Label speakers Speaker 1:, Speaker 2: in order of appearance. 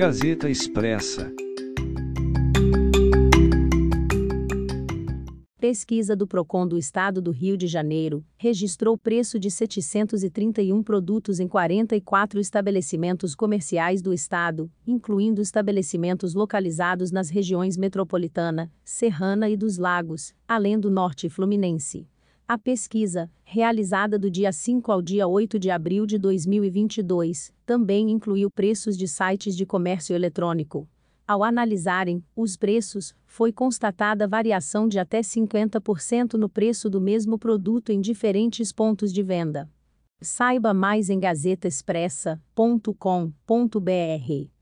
Speaker 1: Gazeta Expressa.
Speaker 2: Pesquisa do Procon do Estado do Rio de Janeiro registrou preço de 731 produtos em 44 estabelecimentos comerciais do estado, incluindo estabelecimentos localizados nas regiões metropolitana, serrana e dos lagos, além do norte fluminense. A pesquisa, realizada do dia 5 ao dia 8 de abril de 2022, também incluiu preços de sites de comércio eletrônico. Ao analisarem os preços, foi constatada variação de até 50% no preço do mesmo produto em diferentes pontos de venda. Saiba mais em gazetaexpressa.com.br.